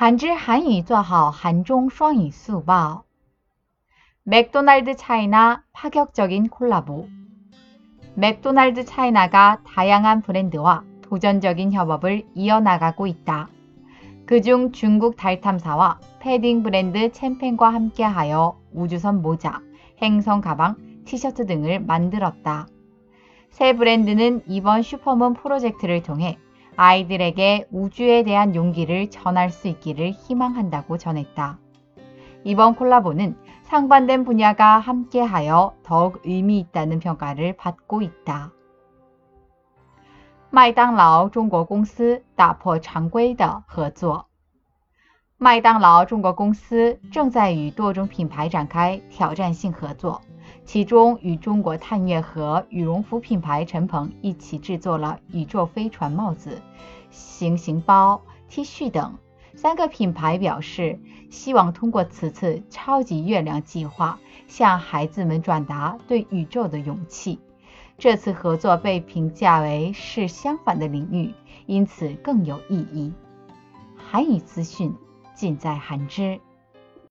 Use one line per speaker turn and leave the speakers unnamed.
한知한유做好한중双语速报 맥도날드 차이나 파격적인 콜라보 맥도날드 차이나가 다양한 브랜드와 도전적인 협업을 이어나가고 있다. 그중 중국 달탐사와 패딩 브랜드 챔펜과 함께하여 우주선 모자, 행성 가방, 티셔츠 등을 만들었다. 새 브랜드는 이번 슈퍼문 프로젝트를 통해 아이들에게 우주에 대한 용기를 전할 수 있기를 희망한다고 전했다. 이번 콜라보는 상반된 분야가 함께하여 더욱 의미 있다는 평가를 받고 있다. 麦当劳中国公司打破常规的合作。麦当劳中国公司正在与多种品牌展开挑战性合作。 其中与中国探月和羽绒服品牌陈鹏一起制作了宇宙飞船帽子、行星包、T 恤等。三个品牌表示，希望通过此次超级月亮计划，向孩子们转达对宇宙的勇气。这次合作被评价为是相反的领域，因此更有意义。韩语资讯尽在韩知。